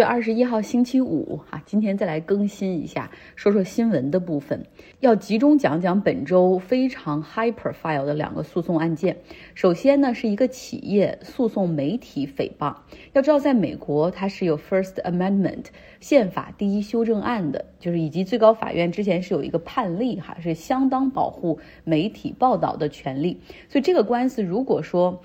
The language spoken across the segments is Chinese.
月二十一号星期五啊，今天再来更新一下，说说新闻的部分，要集中讲讲本周非常 high profile 的两个诉讼案件。首先呢，是一个企业诉讼媒体诽谤。要知道，在美国它是有 First Amendment 宪法第一修正案的，就是以及最高法院之前是有一个判例哈，是相当保护媒体报道的权利。所以这个官司如果说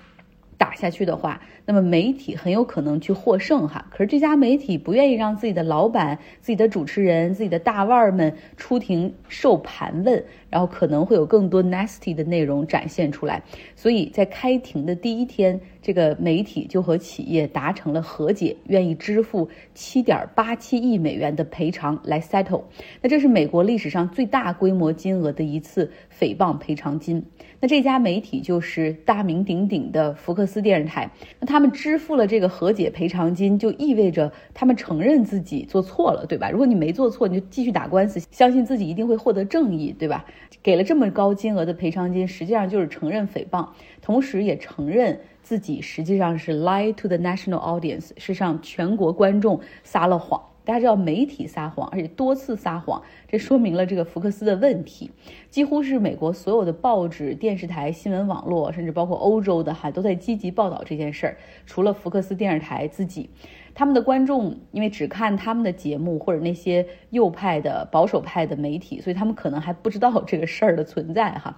打下去的话，那么媒体很有可能去获胜哈，可是这家媒体不愿意让自己的老板、自己的主持人、自己的大腕儿们出庭受盘问，然后可能会有更多 nasty 的内容展现出来，所以在开庭的第一天，这个媒体就和企业达成了和解，愿意支付七点八七亿美元的赔偿来 settle。那这是美国历史上最大规模金额的一次诽谤赔偿金。那这家媒体就是大名鼎鼎的福克斯电视台。那他。他们支付了这个和解赔偿金，就意味着他们承认自己做错了，对吧？如果你没做错，你就继续打官司，相信自己一定会获得正义，对吧？给了这么高金额的赔偿金，实际上就是承认诽谤，同时也承认自己实际上是 lie to the national audience，是向全国观众撒了谎。大家知道媒体撒谎，而且多次撒谎，这说明了这个福克斯的问题。几乎是美国所有的报纸、电视台、新闻网络，甚至包括欧洲的哈，都在积极报道这件事儿。除了福克斯电视台自己，他们的观众因为只看他们的节目或者那些右派的、保守派的媒体，所以他们可能还不知道这个事儿的存在哈。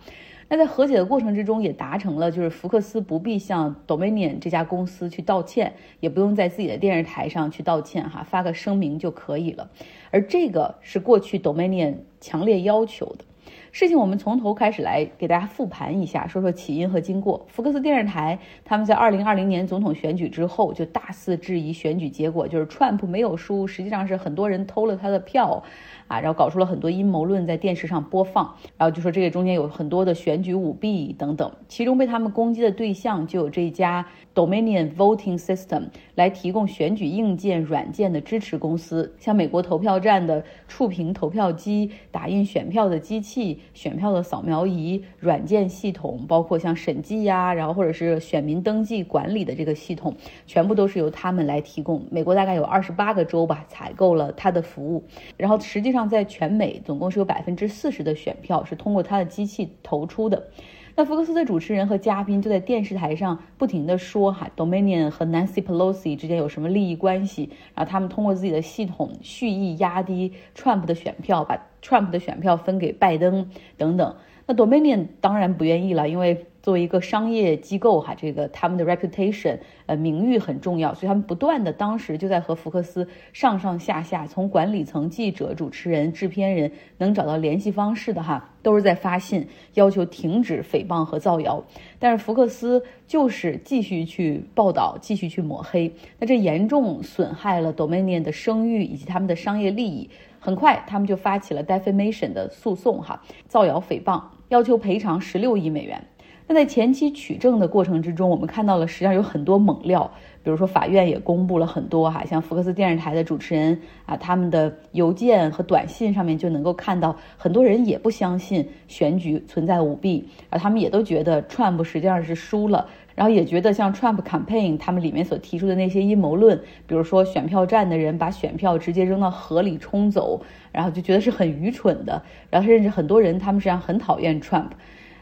那在和解的过程之中，也达成了，就是福克斯不必向 Dominion 这家公司去道歉，也不用在自己的电视台上去道歉，哈，发个声明就可以了。而这个是过去 Dominion 强烈要求的。事情我们从头开始来给大家复盘一下，说说起因和经过。福克斯电视台他们在2020年总统选举之后就大肆质疑选举结果，就是 Trump 没有输，实际上是很多人偷了他的票。啊，然后搞出了很多阴谋论在电视上播放，然后就说这个中间有很多的选举舞弊等等，其中被他们攻击的对象就有这一家 Dominion Voting System 来提供选举硬件软件的支持公司，像美国投票站的触屏投票机、打印选票的机器、选票的扫描仪、软件系统，包括像审计呀，然后或者是选民登记管理的这个系统，全部都是由他们来提供。美国大概有二十八个州吧采购了他的服务，然后实际上。在全美总共是有百分之四十的选票是通过他的机器投出的。那福克斯的主持人和嘉宾就在电视台上不停的说哈，Dominion 和 Nancy Pelosi 之间有什么利益关系？然后他们通过自己的系统蓄意压低 Trump 的选票，把 Trump 的选票分给拜登等等。那 Dominion 当然不愿意了，因为。作为一个商业机构，哈，这个他们的 reputation，呃，名誉很重要，所以他们不断的当时就在和福克斯上上下下，从管理层、记者、主持人、制片人能找到联系方式的哈，都是在发信要求停止诽谤和造谣。但是福克斯就是继续去报道，继续去抹黑，那这严重损害了 Dominion 的声誉以及他们的商业利益。很快，他们就发起了 defamation 的诉讼，哈，造谣诽谤，要求赔偿十六亿美元。那在前期取证的过程之中，我们看到了实际上有很多猛料，比如说法院也公布了很多哈，像福克斯电视台的主持人啊，他们的邮件和短信上面就能够看到，很多人也不相信选举存在舞弊，而他们也都觉得 Trump 实际上是输了，然后也觉得像 Trump campaign 他们里面所提出的那些阴谋论，比如说选票站的人把选票直接扔到河里冲走，然后就觉得是很愚蠢的，然后甚至很多人他们实际上很讨厌 Trump。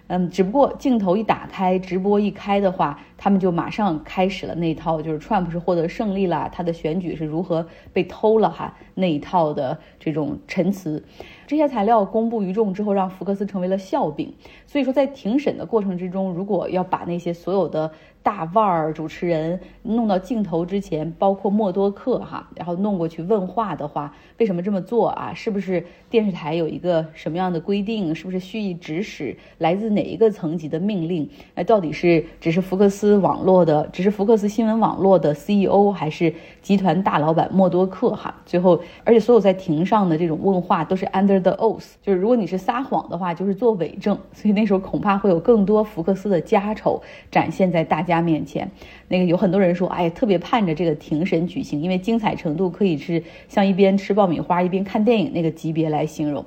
嗯，只不过镜头一打开，直播一开的话，他们就马上开始了那一套，就是 Trump 是获得胜利了，他的选举是如何被偷了哈那一套的这种陈词。这些材料公布于众之后，让福克斯成为了笑柄。所以说，在庭审的过程之中，如果要把那些所有的。大腕儿主持人弄到镜头之前，包括默多克哈，然后弄过去问话的话，为什么这么做啊？是不是电视台有一个什么样的规定？是不是蓄意指使？来自哪一个层级的命令？那到底是只是福克斯网络的，只是福克斯新闻网络的 CEO，还是集团大老板默多克哈？最后，而且所有在庭上的这种问话都是 under the oath，就是如果你是撒谎的话，就是做伪证。所以那时候恐怕会有更多福克斯的家丑展现在大家。面前，那个有很多人说，哎，特别盼着这个庭审举行，因为精彩程度可以是像一边吃爆米花一边看电影那个级别来形容。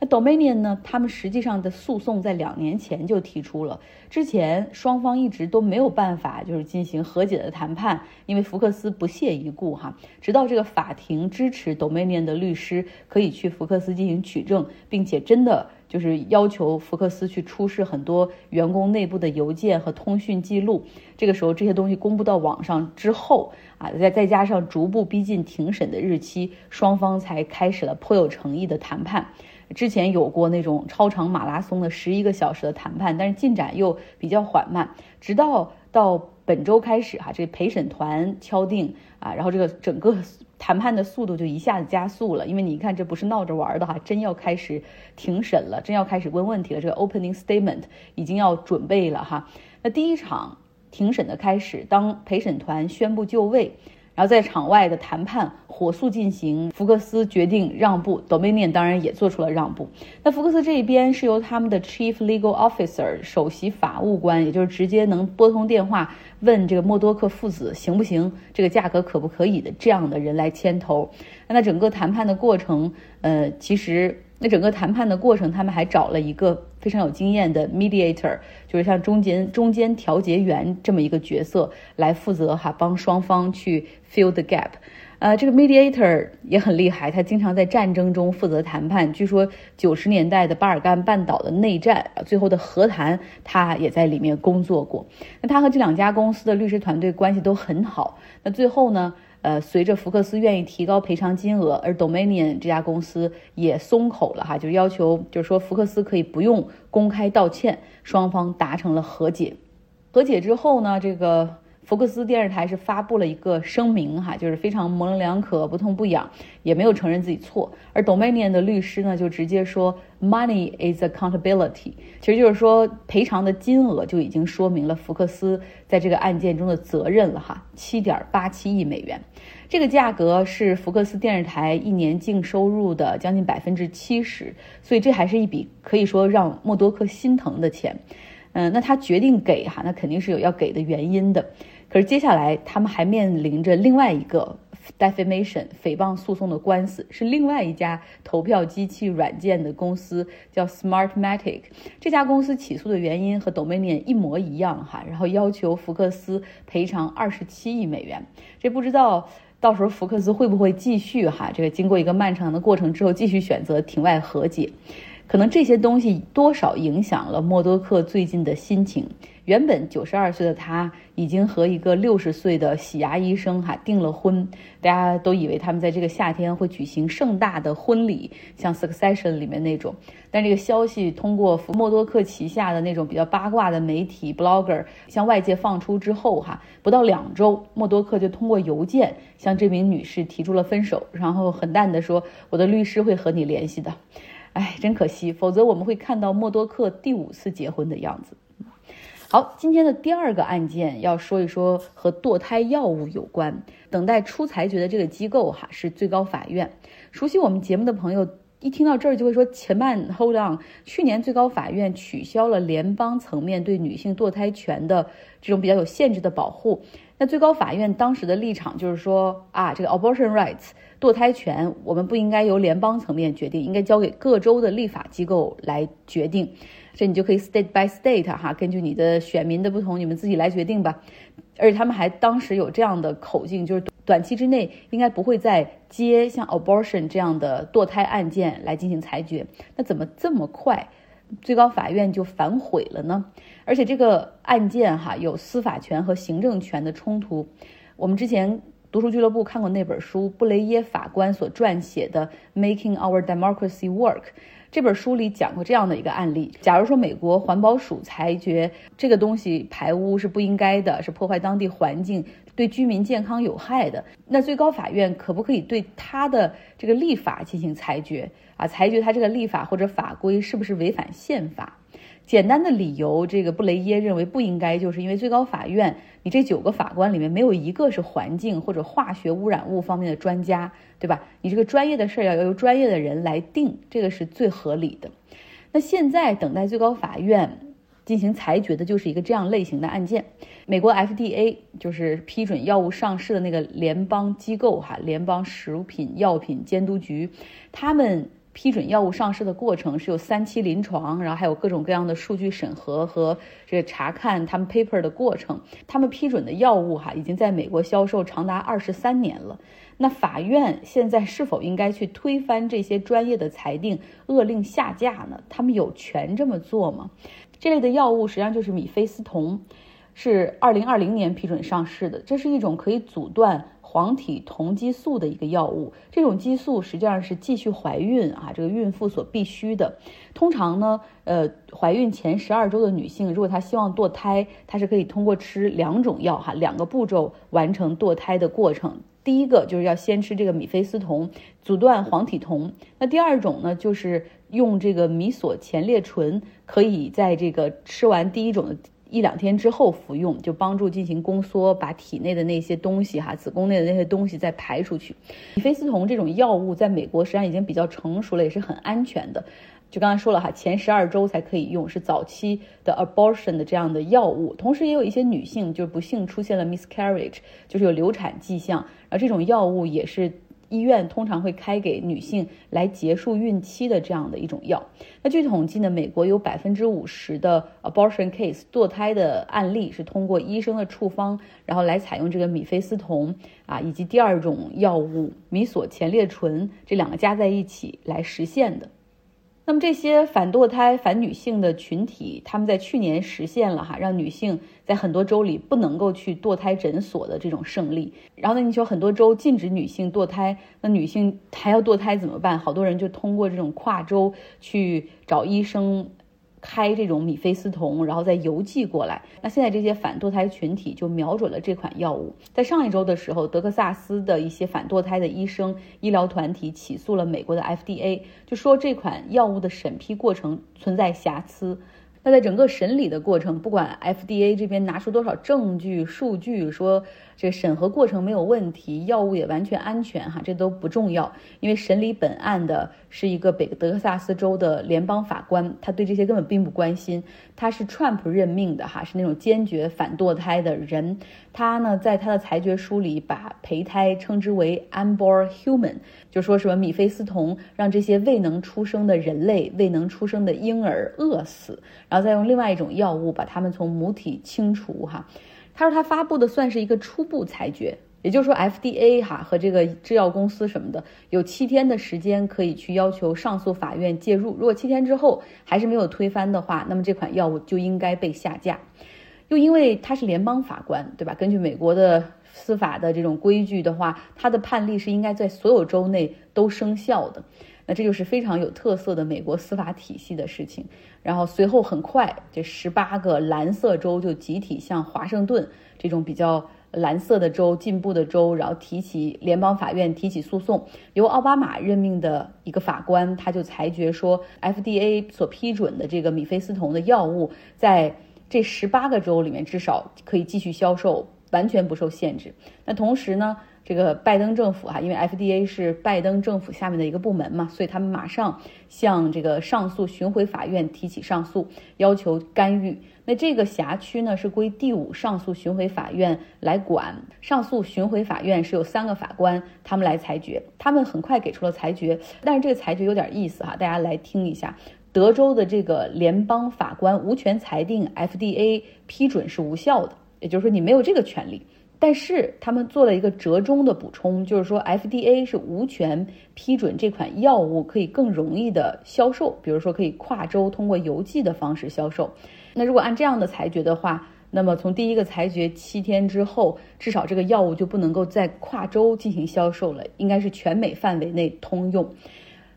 那 Dominion 呢？他们实际上的诉讼在两年前就提出了，之前双方一直都没有办法就是进行和解的谈判，因为福克斯不屑一顾哈。直到这个法庭支持 Dominion 的律师可以去福克斯进行取证，并且真的就是要求福克斯去出示很多员工内部的邮件和通讯记录。这个时候这些东西公布到网上之后啊，再再加上逐步逼近庭审的日期，双方才开始了颇有诚意的谈判。之前有过那种超长马拉松的十一个小时的谈判，但是进展又比较缓慢。直到到本周开始，哈，这陪审团敲定啊，然后这个整个谈判的速度就一下子加速了。因为你看，这不是闹着玩的哈，真要开始庭审了，真要开始问问题了。这个 opening statement 已经要准备了哈。那第一场庭审的开始，当陪审团宣布就位。然后在场外的谈判火速进行，福克斯决定让步，Dominion 当然也做出了让步。那福克斯这一边是由他们的 Chief Legal Officer 首席法务官，也就是直接能拨通电话问这个默多克父子行不行，这个价格可不可以的这样的人来牵头。那整个谈判的过程，呃，其实。那整个谈判的过程，他们还找了一个非常有经验的 mediator，就是像中间中间调解员这么一个角色来负责哈，帮双方去 fill the gap。呃，这个 mediator 也很厉害，他经常在战争中负责谈判。据说九十年代的巴尔干半岛的内战，最后的和谈，他也在里面工作过。那他和这两家公司的律师团队关系都很好。那最后呢？呃，随着福克斯愿意提高赔偿金额，而 Dominion 这家公司也松口了哈，就要求就是说福克斯可以不用公开道歉，双方达成了和解。和解之后呢，这个福克斯电视台是发布了一个声明哈，就是非常模棱两可、不痛不痒，也没有承认自己错。而 Dominion 的律师呢，就直接说 Money is accountability，其实就是说赔偿的金额就已经说明了福克斯在这个案件中的责任了哈，七点八七亿美元。这个价格是福克斯电视台一年净收入的将近百分之七十，所以这还是一笔可以说让默多克心疼的钱。嗯，那他决定给哈，那肯定是有要给的原因的。可是接下来他们还面临着另外一个。defamation 诽谤诉讼的官司是另外一家投票机器软件的公司，叫 Smartmatic。这家公司起诉的原因和 Dominion 一模一样哈，然后要求福克斯赔偿二十七亿美元。这不知道到时候福克斯会不会继续哈？这个经过一个漫长的过程之后，继续选择庭外和解。可能这些东西多少影响了默多克最近的心情。原本九十二岁的他，已经和一个六十岁的洗牙医生哈订了婚。大家都以为他们在这个夏天会举行盛大的婚礼，像《Succession》里面那种。但这个消息通过默多克旗下的那种比较八卦的媒体 blogger 向外界放出之后哈，不到两周，默多克就通过邮件向这名女士提出了分手，然后很淡的说：“我的律师会和你联系的。”哎，真可惜，否则我们会看到默多克第五次结婚的样子。好，今天的第二个案件要说一说和堕胎药物有关，等待出裁决的这个机构哈是最高法院。熟悉我们节目的朋友一听到这儿就会说：前慢，hold on。去年最高法院取消了联邦层面对女性堕胎权的这种比较有限制的保护。那最高法院当时的立场就是说啊，这个 abortion rights。堕胎权，我们不应该由联邦层面决定，应该交给各州的立法机构来决定。这你就可以 state by state 哈，根据你的选民的不同，你们自己来决定吧。而且他们还当时有这样的口径，就是短期之内应该不会再接像 abortion 这样的堕胎案件来进行裁决。那怎么这么快，最高法院就反悔了呢？而且这个案件哈有司法权和行政权的冲突。我们之前。读书俱乐部看过那本书，布雷耶法官所撰写的《Making Our Democracy Work》这本书里讲过这样的一个案例：假如说美国环保署裁决这个东西排污是不应该的，是破坏当地环境、对居民健康有害的，那最高法院可不可以对他的这个立法进行裁决啊？裁决他这个立法或者法规是不是违反宪法？简单的理由，这个布雷耶认为不应该，就是因为最高法院，你这九个法官里面没有一个是环境或者化学污染物方面的专家，对吧？你这个专业的事儿要由专业的人来定，这个是最合理的。那现在等待最高法院进行裁决的就是一个这样类型的案件。美国 FDA 就是批准药物上市的那个联邦机构哈，联邦食品药品监督局，他们。批准药物上市的过程是有三期临床，然后还有各种各样的数据审核和这个查看他们 paper 的过程。他们批准的药物哈，已经在美国销售长达二十三年了。那法院现在是否应该去推翻这些专业的裁定，勒令下架呢？他们有权这么做吗？这类的药物实际上就是米非司酮，是二零二零年批准上市的。这是一种可以阻断黄体酮激素的一个药物。这种激素实际上是继续怀孕啊，这个孕妇所必须的。通常呢，呃，怀孕前十二周的女性，如果她希望堕胎，她是可以通过吃两种药哈，两个步骤完成堕胎的过程。第一个就是要先吃这个米非司酮，阻断黄体酮。那第二种呢，就是用这个米索前列醇，可以在这个吃完第一种的一两天之后服用，就帮助进行宫缩，把体内的那些东西哈，子宫内的那些东西再排出去。米非司酮这种药物在美国实际上已经比较成熟了，也是很安全的。就刚才说了哈，前十二周才可以用，是早期的 abortion 的这样的药物。同时，也有一些女性就是不幸出现了 miscarriage，就是有流产迹象，而这种药物也是医院通常会开给女性来结束孕期的这样的一种药。那据统计呢，美国有百分之五十的 abortion case 堕胎的案例是通过医生的处方，然后来采用这个米非司酮啊，以及第二种药物米索前列醇这两个加在一起来实现的。那么这些反堕胎、反女性的群体，他们在去年实现了哈，让女性在很多州里不能够去堕胎诊所的这种胜利。然后呢，你说很多州禁止女性堕胎，那女性还要堕胎怎么办？好多人就通过这种跨州去找医生。开这种米非司酮，然后再邮寄过来。那现在这些反堕胎群体就瞄准了这款药物。在上一周的时候，德克萨斯的一些反堕胎的医生、医疗团体起诉了美国的 FDA，就说这款药物的审批过程存在瑕疵。那在整个审理的过程，不管 FDA 这边拿出多少证据、数据，说这审核过程没有问题，药物也完全安全，哈，这都不重要，因为审理本案的是一个北德克萨斯州的联邦法官，他对这些根本并不关心。他是 Trump 任命的，哈，是那种坚决反堕胎的人。他呢，在他的裁决书里把胚胎称之为 unborn human，就说什么米非司酮让这些未能出生的人类、未能出生的婴儿饿死，然后后再用另外一种药物把他们从母体清除。哈，他说他发布的算是一个初步裁决。也就是说，FDA 哈和这个制药公司什么的有七天的时间可以去要求上诉法院介入。如果七天之后还是没有推翻的话，那么这款药物就应该被下架。又因为他是联邦法官，对吧？根据美国的司法的这种规矩的话，他的判例是应该在所有州内都生效的。那这就是非常有特色的美国司法体系的事情。然后随后很快，这十八个蓝色州就集体向华盛顿这种比较。蓝色的州、进步的州，然后提起联邦法院提起诉讼，由奥巴马任命的一个法官，他就裁决说，FDA 所批准的这个米非司酮的药物，在这十八个州里面至少可以继续销售，完全不受限制。那同时呢？这个拜登政府哈，因为 FDA 是拜登政府下面的一个部门嘛，所以他们马上向这个上诉巡回法院提起上诉，要求干预。那这个辖区呢是归第五上诉巡回法院来管。上诉巡回法院是有三个法官，他们来裁决。他们很快给出了裁决，但是这个裁决有点意思哈，大家来听一下。德州的这个联邦法官无权裁定 FDA 批准是无效的，也就是说你没有这个权利。但是他们做了一个折中的补充，就是说 FDA 是无权批准这款药物可以更容易的销售，比如说可以跨州通过邮寄的方式销售。那如果按这样的裁决的话，那么从第一个裁决七天之后，至少这个药物就不能够再跨州进行销售了，应该是全美范围内通用。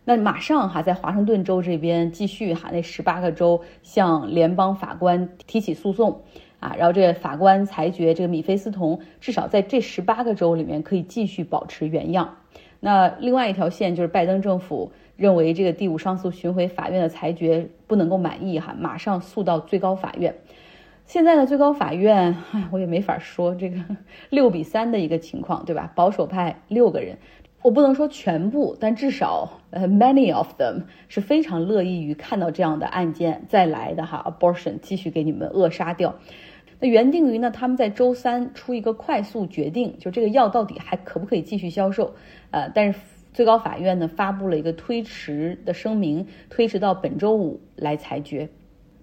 那马上哈，在华盛顿州这边继续哈，那十八个州向联邦法官提起诉讼。啊，然后这个法官裁决，这个米菲斯酮至少在这十八个州里面可以继续保持原样。那另外一条线就是拜登政府认为这个第五上诉巡回法院的裁决不能够满意，哈，马上诉到最高法院。现在的最高法院，唉，我也没法说这个 六比三的一个情况，对吧？保守派六个人，我不能说全部，但至少呃，many of them 是非常乐意于看到这样的案件再来的哈，abortion 继续给你们扼杀掉。那原定于呢，他们在周三出一个快速决定，就这个药到底还可不可以继续销售？呃，但是最高法院呢发布了一个推迟的声明，推迟到本周五来裁决。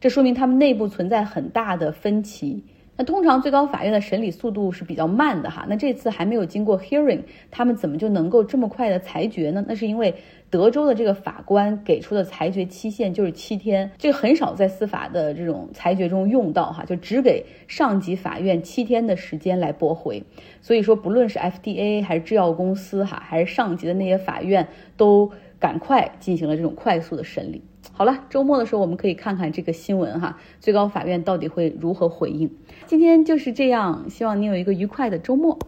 这说明他们内部存在很大的分歧。那通常最高法院的审理速度是比较慢的哈，那这次还没有经过 hearing，他们怎么就能够这么快的裁决呢？那是因为德州的这个法官给出的裁决期限就是七天，这个很少在司法的这种裁决中用到哈，就只给上级法院七天的时间来驳回。所以说，不论是 FDA 还是制药公司哈，还是上级的那些法院，都赶快进行了这种快速的审理。好了，周末的时候我们可以看看这个新闻哈，最高法院到底会如何回应。今天就是这样，希望你有一个愉快的周末。